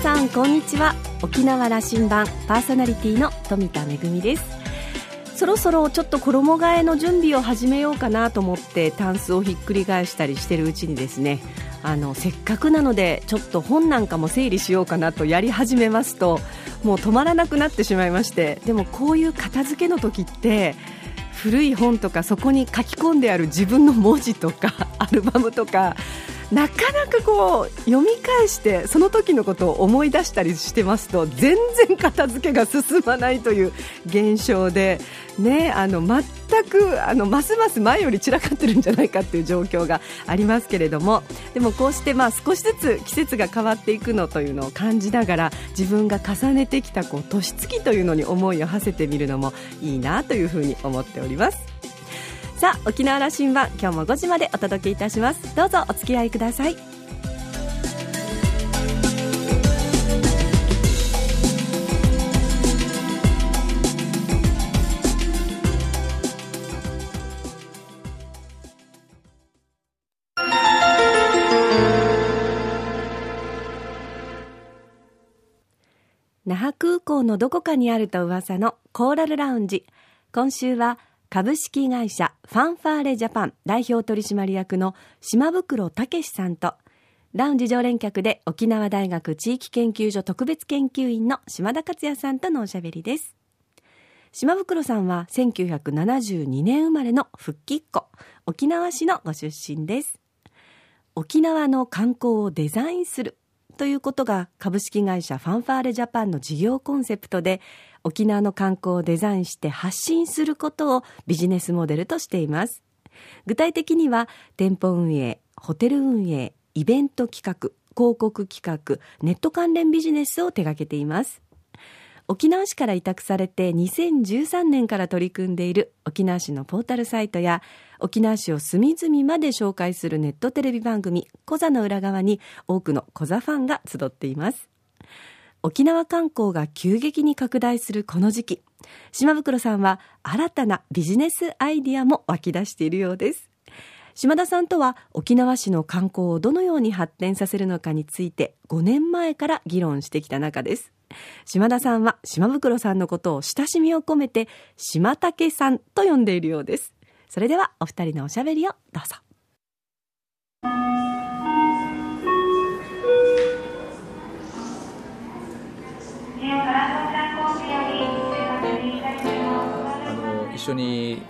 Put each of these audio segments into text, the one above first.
皆さんこんにちは。沖縄羅針盤パーソナリティの富田恵です。そろそろちょっと衣替えの準備を始めようかなと思ってタンスをひっくり返したりしてるうちにですねあのせっかくなのでちょっと本なんかも整理しようかなとやり始めますともう止まらなくなってしまいましてでもこういう片付けの時って古い本とかそこに書き込んである自分の文字とか アルバムとかなかなかこう読み返してその時のことを思い出したりしてますと全然片付けが進まないという現象で、ね、あの全くあのますます前より散らかってるんじゃないかという状況がありますけれども。でもこうしてまあ少しずつ季節が変わっていくのというのを感じながら自分が重ねてきたこう年月というのに思いを馳せてみるのもいいなというふうに思っております。さあ沖縄羅針盤今日も5時までお届けいたします。どうぞお付き合いください。那覇空港のどこかにあると噂のコーラルラウンジ今週は株式会社ファンファーレジャパン代表取締役の島袋武さんとラウンジ常連客で沖縄大学地域研究所特別研究員の島田克也さんとのおしゃべりです。島袋さんは1972年生まれの復帰っ子沖縄市のご出身です。沖縄の観光をデザインするということが株式会社ファンファーレジャパンの事業コンセプトで沖縄の観光をデザインして発信することをビジネスモデルとしています。具体的には店舗運営ホテル運営イベント企画広告企画ネット関連ビジネスを手掛けています。沖縄市から委託されて2013年から取り組んでいる沖縄市のポータルサイトや沖縄市を隅々まで紹介するネットテレビ番組「コザの裏側」に多くのコザファンが集っています。沖縄観光が急激に拡大するこの時期島袋さんは新たなビジネスアイディアも湧き出しているようです。島田さんとは沖縄市の観光をどのように発展させるのかについて5年前から議論してきた中です。島田さんは島袋さんのことを親しみを込めて島竹さんと呼んでいるようです。それではお二人のおしゃべりをどうぞ。一緒に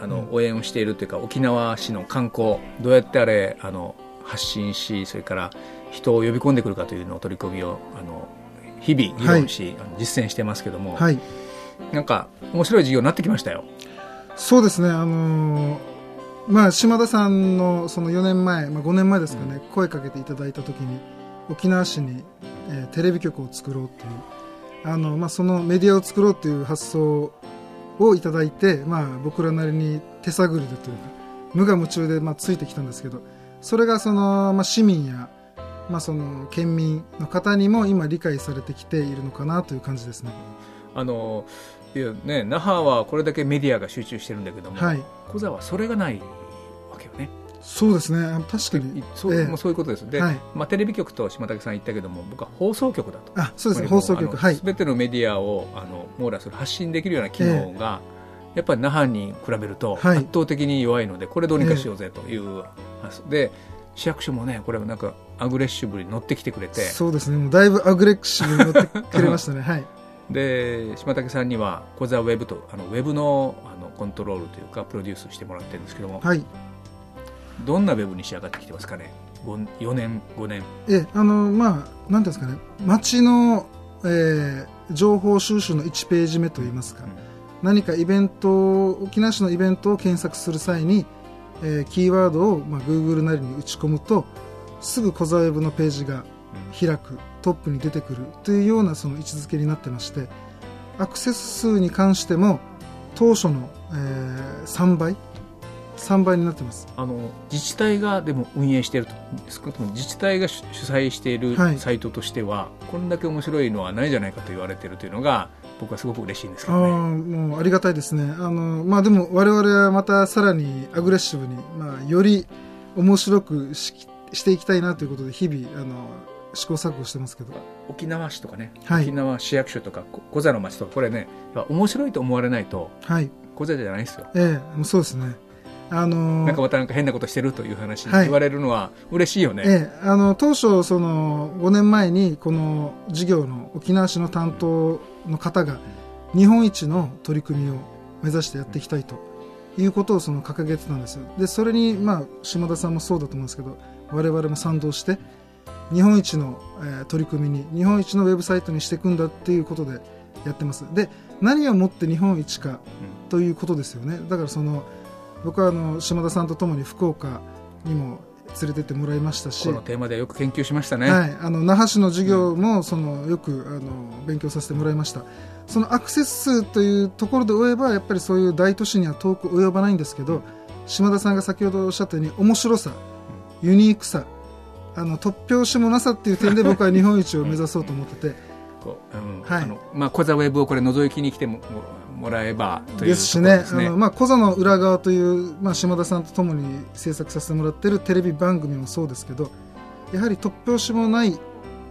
あの応援をしているというか沖縄市の観光どうやってあれあの発信しそれから人を呼び込んでくるかというのを取り組みをあの日々議論し、はい、実践してますけども、はい、なんか面白い授業になってきましたよそうですね。あのー、まあ島田さんのその4年前、まあ、5年前ですかね、うん、声かけていただいた時に沖縄市に、えー、テレビ局を作ろうっていうあの、まあ、そのメディアを作ろうっていう発想をいただいて、まあ、僕らなりに手探りでというか無我夢中で、まあ、ついてきたんですけどそれがその、まあ、市民や、まあ、その県民の方にも今理解されてきているのかなという感じですね。あのいやね、那覇はこれだけメディアが集中してるんだけども、はい、小座はそれがないわけよね。そうですね。確かに。そう,、えー、もうそういうことです。で、はい、まあ、テレビ局と島竹さん言ったけども僕は放送局だと。あそうです放送局。はい。全てのメディアをあの網羅する発信できるような機能が、えー、やっぱり那覇に比べると圧倒的に弱いので、これどうにかしようぜという発想。で市役所もねこれはなんかアグレッシブに乗ってきてくれて。そうですね。もうだいぶアグレッシブに乗ってくれましたね。はいで島竹さんには「コザウェブとあのウェブのあのコントロールというかプロデュースしてもらってるんですけども、はい、どんなウェブに仕上がってきてますかね？4年5年。えあのまあ何ですかね。街の、えー、情報収集の1ページ目といいますか、うん、何かイベント沖縄市のイベントを検索する際に、えー、キーワードを、まあ、Google なりに打ち込むとすぐコザウェブのページが開く、うん、トップに出てくるというようなその位置づけになってましてアクセス数に関しても当初の、えー、3倍3倍になってます。あの自治体がでも運営していると少なくとも自治体が主催しているサイトとしては、はい、こんだけ面白いのはないじゃないかと言われているというのが僕はすごく嬉しいんですけど、ね、あもうありがたいですね。あの、まあ、でも我々はまたさらにアグレッシブに、まあ、より面白くししていきたいなということで日々あの試行錯誤してますけど。沖縄市とかね、はい。沖縄市役所とかこ小座の町とかこれね面白いと思われないとはい。小座じゃないですよ。ええもうそうですね。あのーなんかまたなんか変なことしてるという話言われるのは嬉しいよね、ええ、あの当初その5年前にこの事業の沖縄市の担当の方が日本一の取り組みを目指してやっていきたいということをその掲げてたんですよ。でそれに、まあ、島田さんもそうだと思うんですけど我々も賛同して日本一の、えー取り組みに日本一のウェブサイトにしていくんだっていうことでやってます。で何をもって日本一かということですよね。だからその僕はあの島田さんとともに福岡にも連れてってもらいましたしこのテーマでよく研究しましたね、はい、あの那覇市の授業もそのよくあの勉強させてもらいました。そのアクセス数というところで言えばやっぱりそういう大都市には遠く及ばないんですけど島田さんが先ほどおっしゃったように面白さユニークさあの突拍子もなさっていう点で僕は日本一を目指そうと思ってて。こううんはい。まあ、小座ウェブをこれ覗きに来てももらえばというですしね。ですねあの、まあ、小座の裏側という、まあ、島田さんと共に制作させてもらってるテレビ番組もそうですけどやはり突拍子もない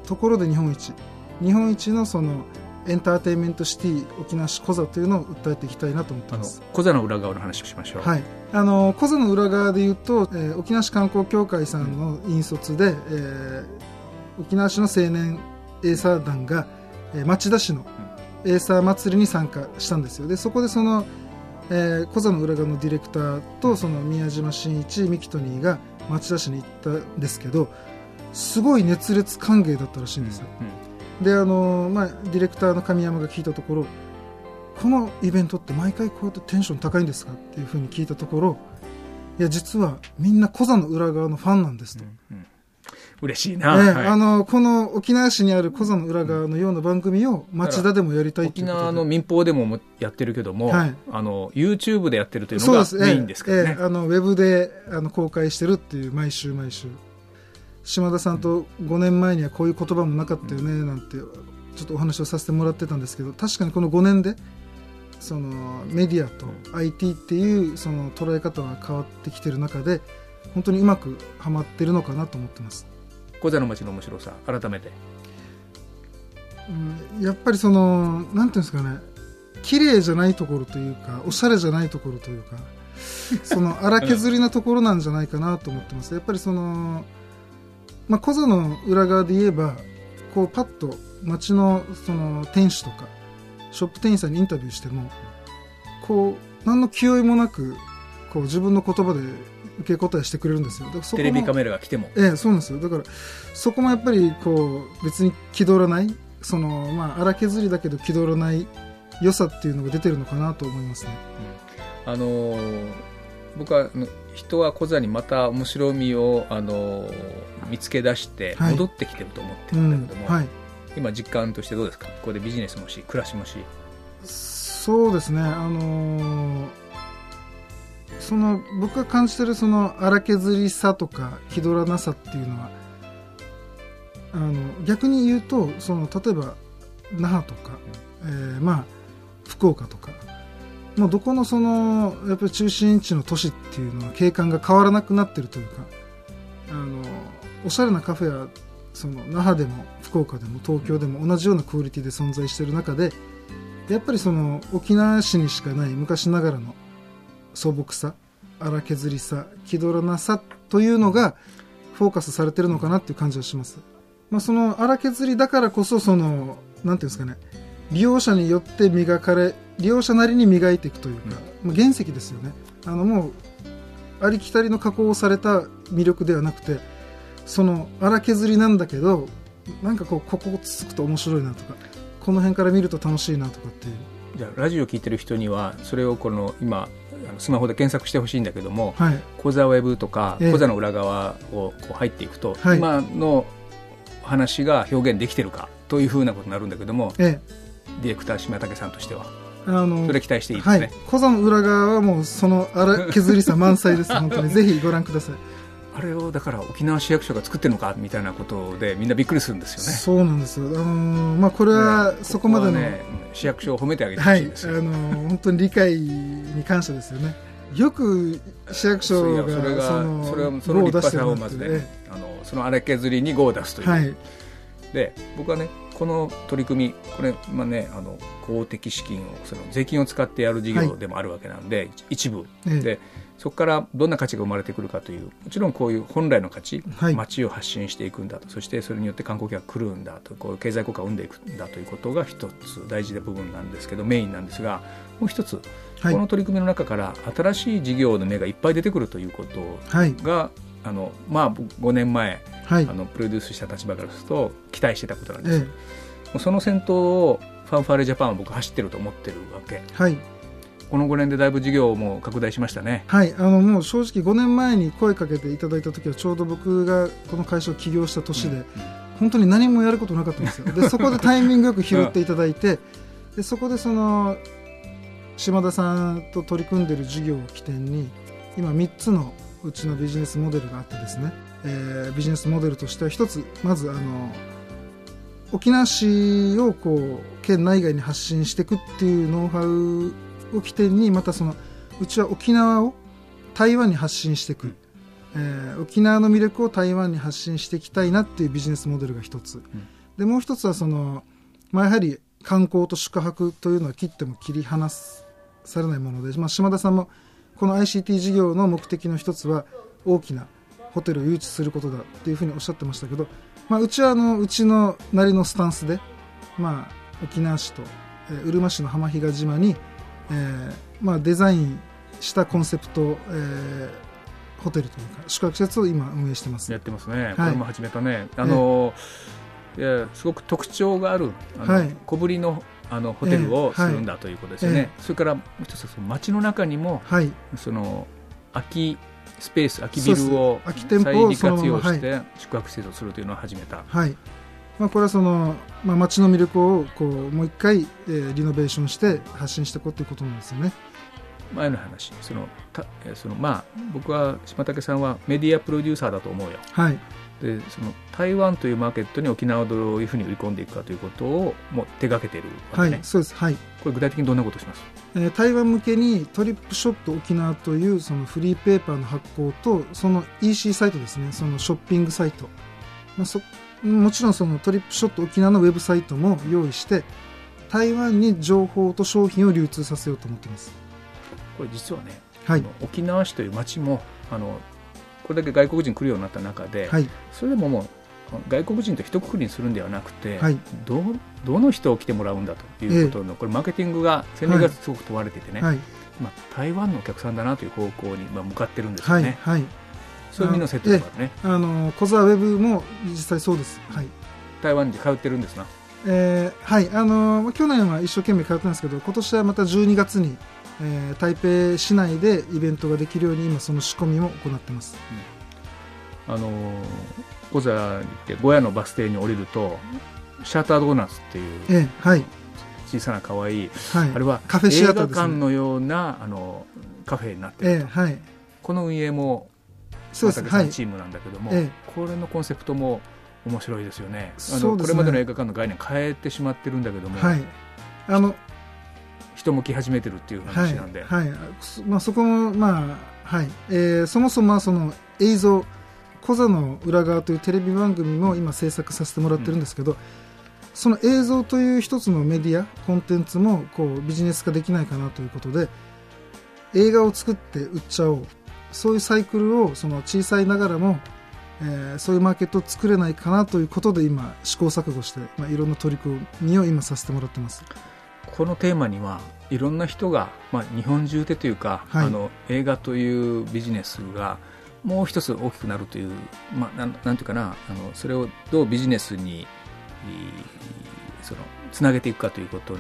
ところで日本一。日本一のそのエンターテインメントシティ沖縄市小座というのを訴えていきたいなと思ってます。小座の裏側の話をしましょう、はい、あの小座の裏側でいうと、えー沖縄市観光協会さんの引率で、えー沖縄市の青年エーサー団が、えー町田市のエーサー祭りに参加したんですよ。でそこでその、えー、小座の裏側のディレクターとその宮島真一ミキトニーが町田市に行ったんですけどすごい熱烈歓迎だったらしいんですよ、であのまあ、ディレクターの神山が聞いたところこのイベントって毎回こうやってテンション高いんですかっていうふうに聞いたところいや実はみんな小座の裏側のファンなんですと、うんうん。嬉しいええな、はい。あのこの沖縄市にある小座の裏側のような番組を町田でもやりたい沖縄の民放でももやってるけども、はい。あの YouTube でやってるというのがメインですからね。ええ。ええあのウェブであの公開してるっていう毎週毎週。島田さんと5年前にはこういう言葉もなかったよねなんてちょっとお話をさせてもらってたんですけど確かにこの5年でそのメディアと IT っていうその捉え方が変わってきてる中で本当にうまくはまってるのかなと思ってます、小座の町の面白さ改めて。うん、やっぱりそのなんていうんですかね綺麗じゃないところというかおしゃれじゃないところというか その荒削りなところなんじゃないかなと思ってます。やっぱりそのまあ小座の裏側で言えばこうパッと街のその店主とかショップ店員さんにインタビューしてもこう何の気負いもなくこう自分の言葉で受け答えしてくれるんですよ。だからそこもテレビカメラが来ても。ええ、そうなんですよ。だからそこもやっぱりこう別に気取らないそのまあ荒削りだけど気取らない良さっていうのが出てるのかなと思いますね。あのー僕は人は小座にまた面白みを、あのー見つけ出してはい。戻ってきてると思ってうんるんだけども、はい今実感としてどうですか？ここでビジネスもし暮らしもし。そうですね。あのーその僕が感じてるその荒削りさとか気取らなさっていうのはあの逆に言うとその例えば那覇とか、えーまあ福岡とかもうどこのそのやっぱり中心地の都市っていうのは景観が変わらなくなってるというかあのおしゃれなカフェはその那覇でも福岡でも東京でも同じようなクオリティで存在している中でやっぱりその沖縄市にしかない昔ながらの素朴さ荒削りさ気取らなさというのがフォーカスされてるのかなっていう感じはします、まあ、その荒削りだからこそそのなんていうんですかね利用者によって磨かれ利用者なりに磨いていくというか、まあ、原石ですよね。あのもうありきたりの加工をされた魅力ではなくてその荒削りなんだけどなんかこうここつつくと面白いなとかこの辺から見ると楽しいなとかっていう。じゃあラジオ聞いてる人にはそれをこの今スマホで検索してほしいんだけどもはい。講座ウェブとかええ。講座の裏側をこう入っていくと、はい。今の話が表現できてるかというふうなことになるんだけどもえディレクター島竹さんとしては。えあのそれ期待していいですはい。ね、、小座の裏側はもうその荒削りさ満載です。本当に。ぜひご覧くださいあれをだから沖縄市役所が作ってるのかみたいなことでみんなびっくりするんですよね。そうなんです。よあのーまあこれはそこまでの、ね市役所を褒めてあげてほはい、あしいんですよ、のー本当に理解に感謝ですよね。よく市役所がそれがそのそれはその立派さをまずね、あのその荒削りに5を出すという、はい。で僕はねこの取り組みこれ、まあね、あの公的資金をその税金を使ってやる事業でもあるわけなんで、一部。ええ。でそこからどんな価値が生まれてくるかというもちろんこういう本来の価値、はい。街を発信していくんだとそしてそれによって観光客が来るんだとこう経済効果を生んでいくんだということが一つ大事な部分なんですけどメインなんですがもう一つ、はい。この取り組みの中から新しい事業の芽がいっぱい出てくるということはい。があの、まあ、5年前はい。あのプロデュースした立場からすると期待してたことなんです、えもうその先頭をファンファーレジャパンは僕走ってると思ってるわけ。えはいこの5年でだいぶ事業も拡大しましたね。はい、あのもう正直5年前に声かけていただいた時はちょうど僕がこの会社を起業した年で、本当に何もやることなかったんですよ。でそこでタイミングよく拾っていただいて でそこでその島田さんと取り組んでる事業を起点に今3つのうちのビジネスモデルがあってですね、えービジネスモデルとしては1つまずあの沖縄市をこう県内外に発信していくっていうノウハウを起点にまたそのうちは沖縄を台湾に発信していく、えー沖縄の魅力を台湾に発信していきたいなっていうビジネスモデルが一つ、でもう一つはその、まあ、やはり観光と宿泊というのは切っても切り離されないもので、まあ、島田さんもこの ICT 事業の目的の一つは大きなホテルを誘致することだっていうふうにおっしゃってましたけど、まあ、うちはあのうちのなりのスタンスで、まあ、沖縄市と、えーうるま市の浜比嘉島に、えーまあ、デザインしたコンセプト、えーホテルというか宿泊施設を今運営してます。やってますね、い。これも始めたね。あの、いやすごく特徴があるあの、はい。小ぶりのあのホテルをするんだということですよね、えそれからもう一つはその街の中にもはい。その空きスペース空きビルを再利活用して宿泊施設をするというのを始めた、はいまあ、これはその、まあ、街の魅力をこうもう一回、えーリノベーションして発信していこうということなんですよね。前の話。そのたえーそのまあ僕は島竹さんはメディアプロデューサーだと思うよ。はい。でその台湾というマーケットに沖縄をどういうふうに売り込んでいくかということをもう手がけているわはけね、いそうです。はい。これ具体的にどんなことをします？えー台湾向けにトリップショップ沖縄というそのフリーペーパーの発行とその EC サイトですね。そのショッピングサイト、まあ、そもちろんそのトリップショップ沖縄のウェブサイトも用意して台湾に情報と商品を流通させようと思っています。これ実はね、はい。沖縄市という町もあのこれだけ外国人来るようになった中で、はい。それでももう外国人と一括りにするんではなくて、はい。どうどの人を来てもらうんだということの、これマーケティングが戦略がすごく問われていてね、はい。まあ、台湾のお客さんだなという方向に、まあ、向かってるんですよはい。ね、はいそういう意味の説得があるねあの小沢ウェブも実際そうです。はい。台湾に通ってるんですな。えーはい。あの去年は一生懸命通ってたんですけど今年はまた12月に、えー台北市内でイベントができるように今その仕込みも行ってます。あの小座に行って小屋のバス停に降りるとシャータードーナツっていうえーはい。小さな可愛いはい。あれはカフェシアターね。画館のようなあのカフェになってると、えーはい。この運営もそうですさんチームなんだけども、えこれのコンセプトも面白いですよね。あのねこれまでの映画館の概念変えてしまってるんだけども、はい。あの人向き始めてるっていうはい話なんで、はいそまあ、そこもまあはい、えーそもそもはその映像コザの裏側というテレビ番組も今制作させてもらってるんですけど、その映像という一つのメディアコンテンツもこうビジネス化できないかなということで映画を作って売っちゃおうそういうサイクルをその小さいながらも、えーそういうマーケットを作れないかなということで今試行錯誤して、まあ、いろんな取り組みを今させてもらってます。このテーマにはいろんな人が、まあ、日本中でというか、はい。あの映画というビジネスがもう一つ大きくなるという、まあ、なんなんていうかなあのそれをどうビジネスにいそのつなげていくかということに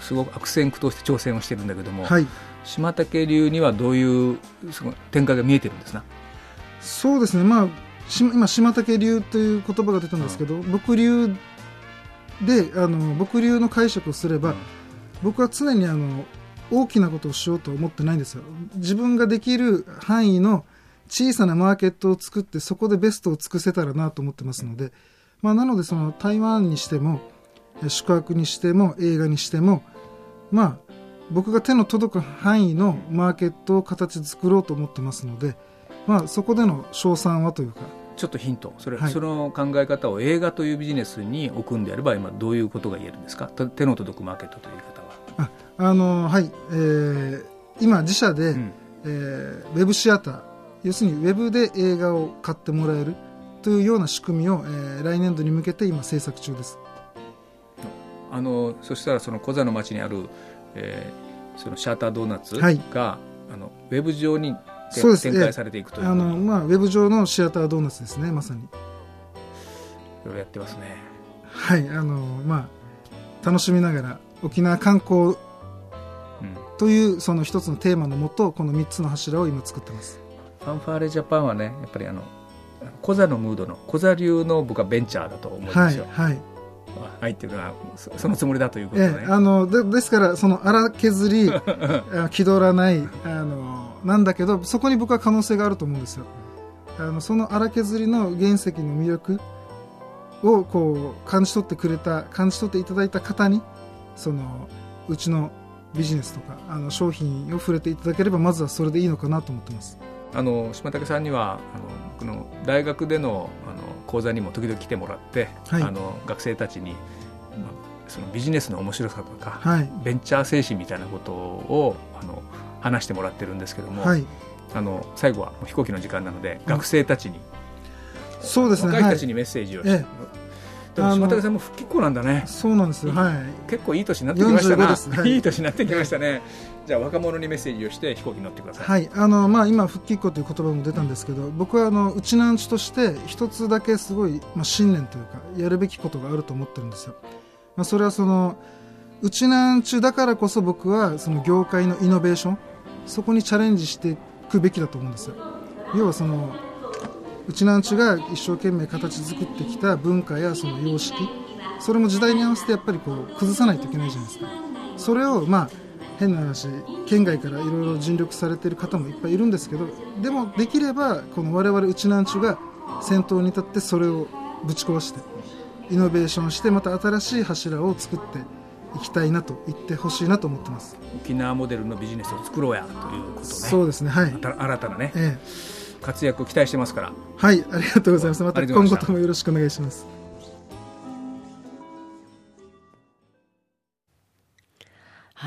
すごく悪戦苦闘して挑戦をしてるんだけども、はい島竹流にはどういうその展開が見えてるんですな？そうですね、まあ、し今、島竹流という言葉が出たんですけど、僕流であの僕流の解釈をすれば、僕は常にあの大きなことをしようと思ってないんですよ。自分ができる範囲の小さなマーケットを作って、そこでベストを尽くせたらなと思ってますので、まあ、なので、その台湾にしても、え宿泊にしても、映画にしても、まあ、僕が手の届く範囲のマーケットを形作ろうと思ってますので、まあ、そこでの賞賛はというか、ちょっとヒント。それ、はい。その考え方を映画というビジネスに置くんであれば今どういうことが言えるんですか？と手の届くマーケットという言い方は、ああのはい、えー今自社で、うん。えーウェブシアター要するにウェブで映画を買ってもらえるというような仕組みを、えー来年度に向けて今制作中です。あのそしたらその小座の町にある、えーそのシャータードーナツが、はい。あのウェブ上にてそうです。展開されていくという。あの、まあ、ウェブ上のシアタードーナツですねまさに。いろいろやってますね。はいあのまあ楽しみながら沖縄観光うん。というその一つのテーマのもとこの3つの柱を今作ってます。ファンファーレジャパンはねやっぱりあの小座のムードの小座流の僕はベンチャーだと思うんですよ、はいはいはいっていうのはそそのつもりだということね、ええあのでですからその荒削り あ気取らないあのなんだけどそこに僕は可能性があると思うんですよ。あのその荒削りの原石の魅力をこう感じ取ってくれた感じ取っていただいた方にそのうちのビジネスとかあの商品を触れていただければまずはそれでいいのかなと思ってます。あの島竹さんにはあの僕の大学でのあの講座にも時々来てもらって、はい。あの学生たちに、まあ、そのビジネスの面白さとか、はい。ベンチャー精神みたいなことをあの話してもらってるんですけども、はい。あの最後は飛行機の時間なので学生たちに、そうですね。若い人はいたちにメッセージをして、え。でも島竹さんも復帰っ子なんだね。そうなんです。よはい。結構いい年になってきましたな。45です。はい。いい年になってきましたねじゃあ若者にメッセージをして飛行機に乗ってください、はいあのまあ、今、復帰っ子という言葉も出たんですけど僕はあのうちなんちとして一つだけすごい、まあ、信念というかやるべきことがあると思ってるんですよ、まあ、それはそのうちなんちだからこそ僕はその業界のイノベーションそこにチャレンジしていくべきだと思うんですよ。要はそのうちなんちが一生懸命形作ってきた文化やその様式それも時代に合わせてやっぱりこう崩さないといけないじゃないですか。それをまあ変な話県外からいろいろ尽力されている方もいっぱいいるんですけどでもできればこの我々うちなんちゅが先頭に立ってそれをぶち壊してイノベーションしてまた新しい柱を作っていきたいなと言ってほしいなと思ってます、沖縄モデルのビジネスを作ろうやということね。そうですねはい、新たなね。ええ、活躍を期待してますから。はいありがとうございます。また。今後ともよろしくお願いします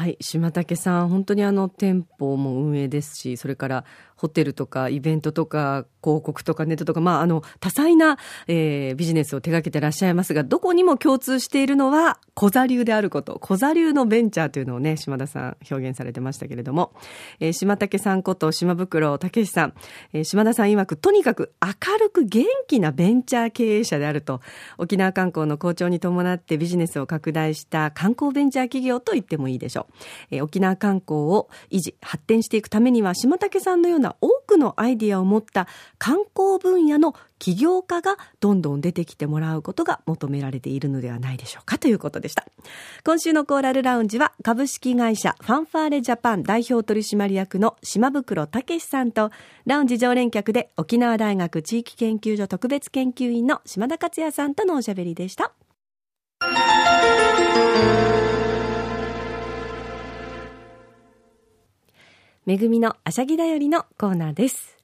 はい、島竹さん、本当にあの店舗も運営ですし、それからホテルとかイベントとか広告とかネットとか、まあ、あの多彩な、えービジネスを手がけてらっしゃいますが、どこにも共通しているのは小座流であること、小座流のベンチャーというのをね、島田さん表現されてましたけれども、えー島竹さんこと島袋武さん、えー島田さん曰く、とにかく明るく元気なベンチャー経営者であると、沖縄観光の好調に伴ってビジネスを拡大した観光ベンチャー企業と言ってもいいでしょう。えー沖縄観光を維持、発展していくためには、島竹さんのような多くのアイディアを持った観光分野の起業家がどんどん出てきてもらうことが求められているのではないでしょうか。ということでした。今週のコーラルラウンジは株式会社ファンファーレジャパン代表取締役の島袋武さんとラウンジ常連客で沖縄大学地域研究所特別研究員の島田克也さんとのおしゃべりでした。めぐみのあしゃぎだよりのコーナーです。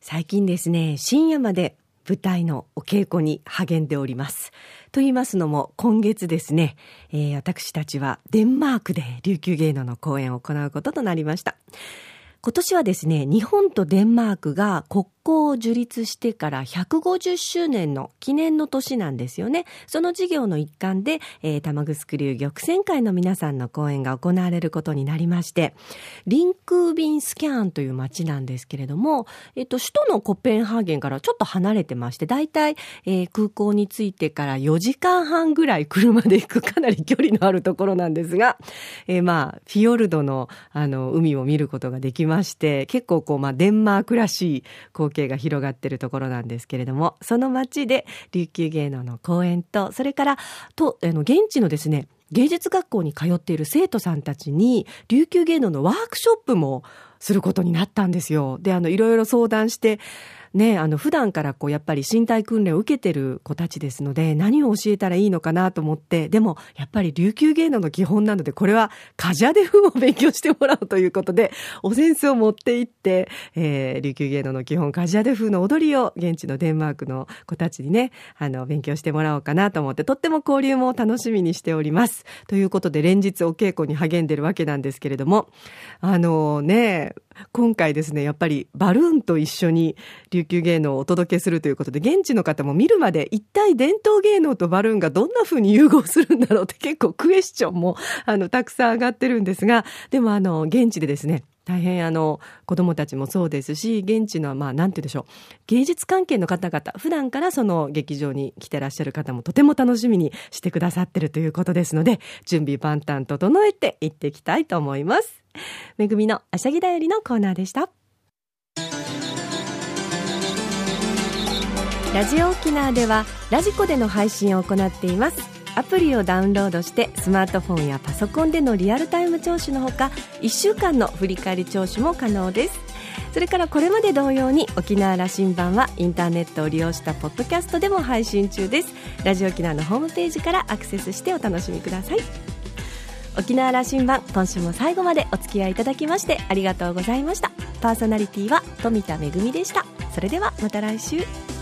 最近ですね、深夜まで舞台のお稽古に励んでおります。と言いますのも、今月ですね、えー私たちはデンマークで琉球芸能の公演を行うこととなりました。今年はですね、日本とデンマークが国交を樹立してから150周年の記念の年なんですよね。その事業の一環で、えー、玉城流玉泉会の皆さんの講演が行われることになりまして、リンクービンスキャンという街なんですけれども、えっと、首都のコペンハーゲンからちょっと離れてまして、だいたい、えー空港に着いてから4時間半ぐらい車で行くかなり距離のあるところなんですが、えーまあ、フィヨルドの、あの、海を見ることができまして、結構こう、まあ、デンマークらしい光景が広がっているところなんですけれども、その街で琉球芸能の公演と、それから、と、あの、現地のですね、芸術学校に通っている生徒さんたちに、琉球芸能のワークショップもすることになったんですよ。で、あの、いろいろ相談して、ね、あの普段からこうやっぱり身体訓練を受けてる子たちですので、何を教えたらいいのかなと思って、でもやっぱり琉球芸能の基本なので、これはカジャデ風を勉強してもらうということで、お扇子を持って行って、えー、琉球芸能の基本カジャデ風の踊りを現地のデンマークの子たちにね、あの、勉強してもらおうかなと思って、とっても交流も楽しみにしております。ということで、連日お稽古に励んでるわけなんですけれども、あのね、今回ですね、やっぱりバルーンと一緒に琉球芸能をお届けするということで、現地の方も見るまで一体伝統芸能とバルーンがどんな風に融合するんだろうって結構クエスチョンもあのたくさん上がってるんですが、でもあの現地でですね、大変あの子供たちもそうですし現地のまあなんて言うでしょう芸術関係の方々普段からその劇場に来てらっしゃる方もとても楽しみにしてくださってるということですので準備万端整えて行っていきたいと思います。めぐみのあしゃぎだよりのコーナーでした。ラジオ沖縄ではラジコでの配信を行っています。アプリをダウンロードしてスマートフォンやパソコンでのリアルタイム聴取のほか1週間の振り返り聴取も可能です。それからこれまで同様に沖縄羅針盤はインターネットを利用したポッドキャストでも配信中です。ラジオ沖縄のホームページからアクセスしてお楽しみください。沖縄羅針盤今週も最後までお付き合いいただきましてありがとうございました。パーソナリティは富田恵でした。それではまた来週。